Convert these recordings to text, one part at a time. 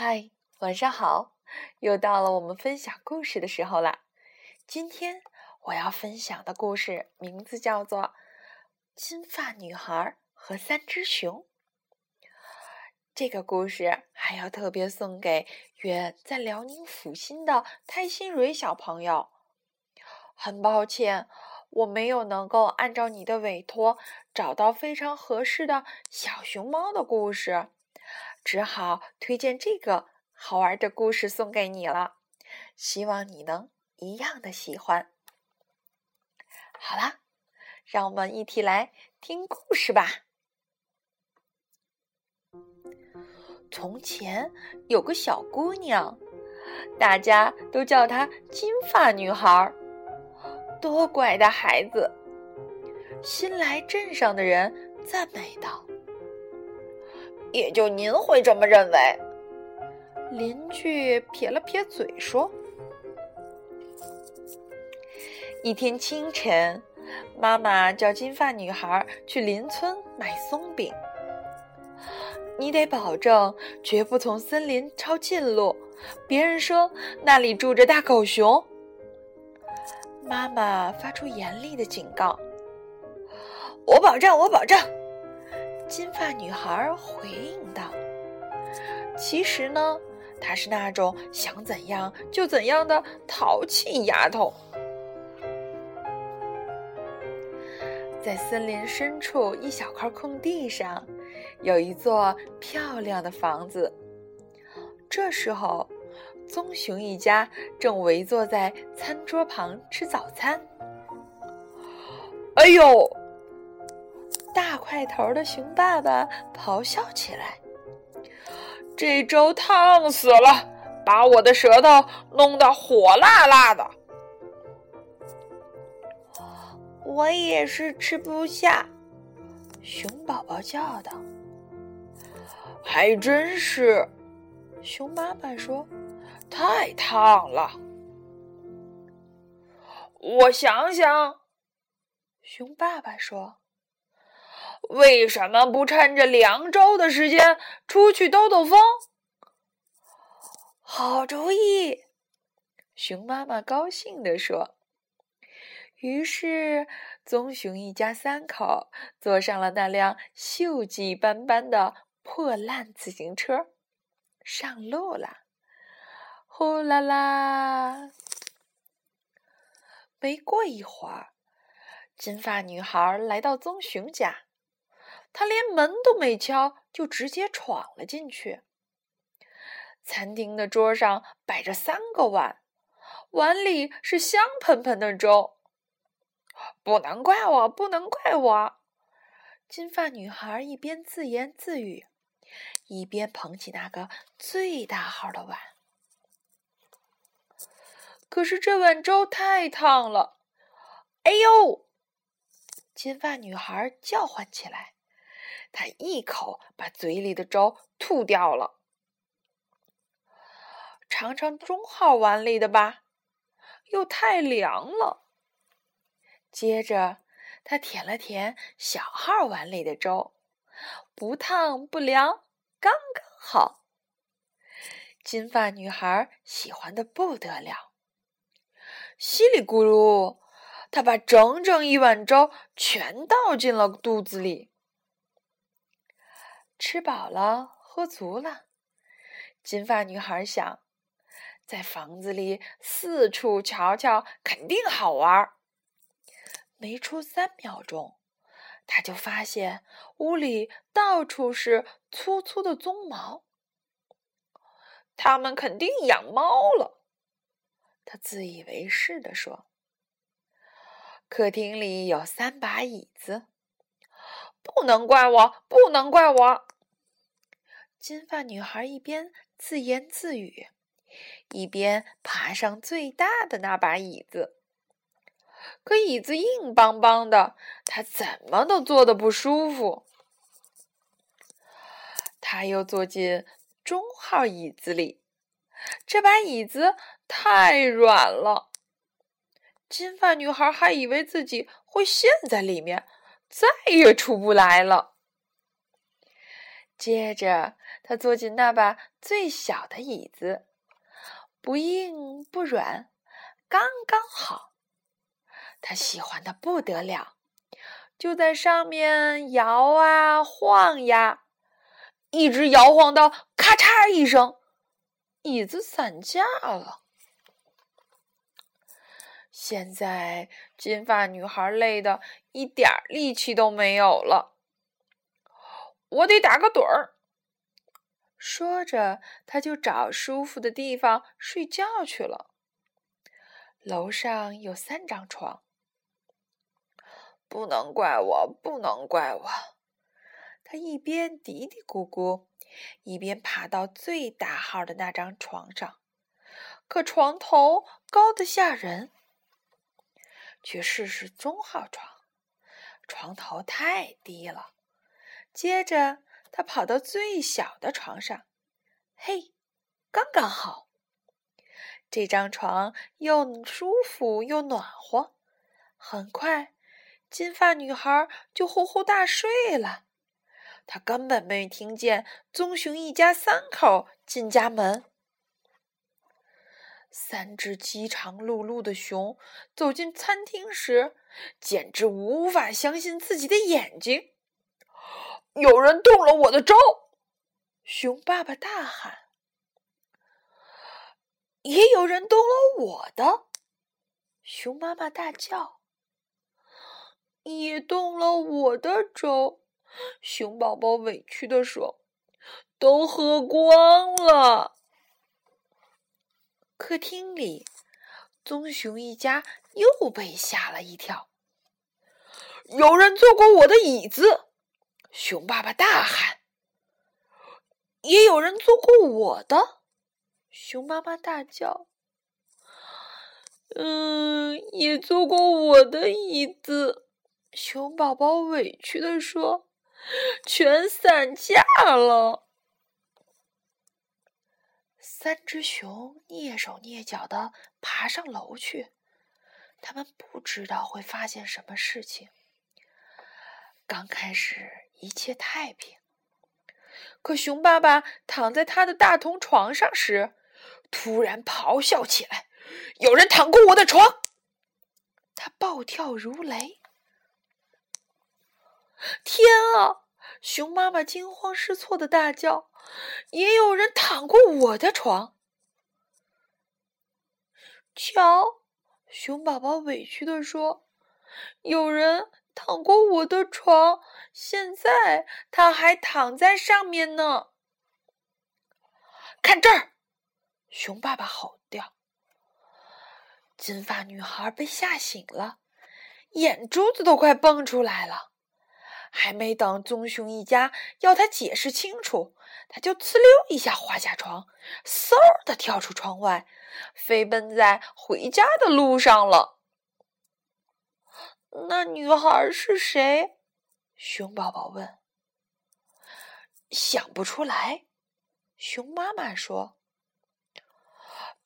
嗨，晚上好！又到了我们分享故事的时候了。今天我要分享的故事名字叫做《金发女孩和三只熊》。这个故事还要特别送给远在辽宁阜新的泰新蕊小朋友。很抱歉，我没有能够按照你的委托找到非常合适的小熊猫的故事，只好推荐这个好玩的故事送给你了。希望你能一样的喜欢。好了，让我们一起来听故事吧。从前有个小姑娘，大家都叫她金发女孩。多乖的孩子！新来镇上的人赞美道：“也就您会这么认为。”邻居撇了撇嘴说：“一天清晨，妈妈叫金发女孩去邻村买松饼。你得保证绝不从森林抄近路，别人说那里住着大狗熊。”妈妈发出严厉的警告：“我保证，我保证。”金发女孩回应道：“其实呢，她是那种想怎样就怎样的淘气丫头。”在森林深处一小块空地上，有一座漂亮的房子。这时候。棕熊一家正围坐在餐桌旁吃早餐。哎呦！大块头的熊爸爸咆哮起来：“这粥烫死了，把我的舌头弄得火辣辣的。”我也是吃不下。熊宝宝叫道：“还真是。”熊妈妈说。太烫了，我想想。熊爸爸说：“为什么不趁着凉州的时间出去兜兜风？”好主意，熊妈妈高兴地说。于是，棕熊一家三口坐上了那辆锈迹斑斑的破烂自行车，上路了。呼啦啦！没过一会儿，金发女孩来到棕熊家，他连门都没敲，就直接闯了进去。餐厅的桌上摆着三个碗，碗里是香喷喷的粥。不能怪我，不能怪我！金发女孩一边自言自语，一边捧起那个最大号的碗。可是这碗粥太烫了，哎呦！金发女孩叫唤起来，他一口把嘴里的粥吐掉了。尝尝中号碗里的吧，又太凉了。接着，他舔了舔小号碗里的粥，不烫不凉，刚刚好。金发女孩喜欢的不得了。稀里咕噜，他把整整一碗粥全倒进了肚子里。吃饱了，喝足了，金发女孩想，在房子里四处瞧瞧，肯定好玩。没出三秒钟，她就发现屋里到处是粗粗的鬃毛。他们肯定养猫了。他自以为是地说：“客厅里有三把椅子，不能怪我，不能怪我。”金发女孩一边自言自语，一边爬上最大的那把椅子。可椅子硬邦邦的，她怎么都坐得不舒服。她又坐进中号椅子里，这把椅子。太软了，金发女孩还以为自己会陷在里面，再也出不来了。接着，他坐进那把最小的椅子，不硬不软，刚刚好。他喜欢的不得了，就在上面摇啊晃呀，一直摇晃到咔嚓一声，椅子散架了。现在，金发女孩累得一点力气都没有了。我得打个盹儿。说着，他就找舒服的地方睡觉去了。楼上有三张床。不能怪我，不能怪我。他一边嘀嘀咕咕，一边爬到最大号的那张床上。可床头高的吓人。去试试中号床，床头太低了。接着，他跑到最小的床上，嘿，刚刚好。这张床又舒服又暖和。很快，金发女孩就呼呼大睡了。她根本没听见棕熊一家三口进家门。三只饥肠辘辘的熊走进餐厅时，简直无法相信自己的眼睛。有人动了我的粥！熊爸爸大喊。也有人动了我的！熊妈妈大叫。也动了我的粥！熊宝宝委屈的说：“都喝光了。”客厅里，棕熊一家又被吓了一跳。有人坐过我的椅子！熊爸爸大喊：“也有人坐过我的！”熊妈妈大叫：“嗯，也坐过我的椅子。”熊宝宝委屈的说：“全散架了。”三只熊蹑手蹑脚的爬上楼去，他们不知道会发现什么事情。刚开始一切太平，可熊爸爸躺在他的大同床上时，突然咆哮起来：“有人躺过我的床！”他暴跳如雷。天啊！熊妈妈惊慌失措的大叫：“也有人躺过我的床！”瞧，熊宝宝委屈的说：“有人。”躺过我的床，现在他还躺在上面呢。看这儿！熊爸爸吼道。金发女孩被吓醒了，眼珠子都快蹦出来了。还没等棕熊一家要他解释清楚，他就呲溜一下滑下床，嗖的跳出窗外，飞奔在回家的路上了。那女孩是谁？熊宝宝问。想不出来。熊妈妈说：“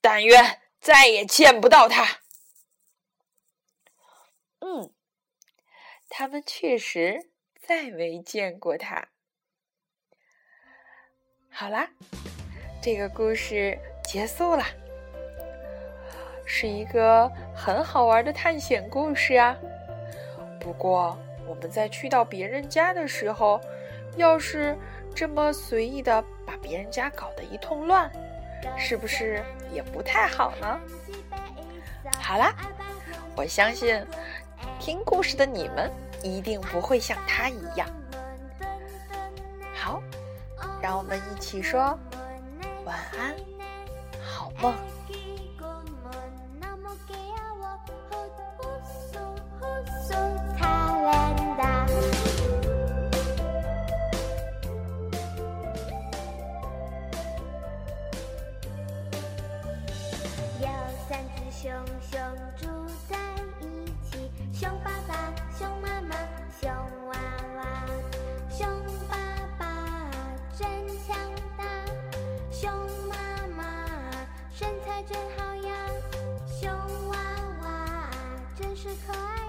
但愿再也见不到他。”嗯，他们确实再没见过她。好啦，这个故事结束了，是一个很好玩的探险故事啊。不过，我们在去到别人家的时候，要是这么随意的把别人家搞得一通乱，是不是也不太好呢？好啦，我相信听故事的你们一定不会像他一样。好，让我们一起说晚安，好梦。有三只熊熊真好呀，熊娃娃真是可爱。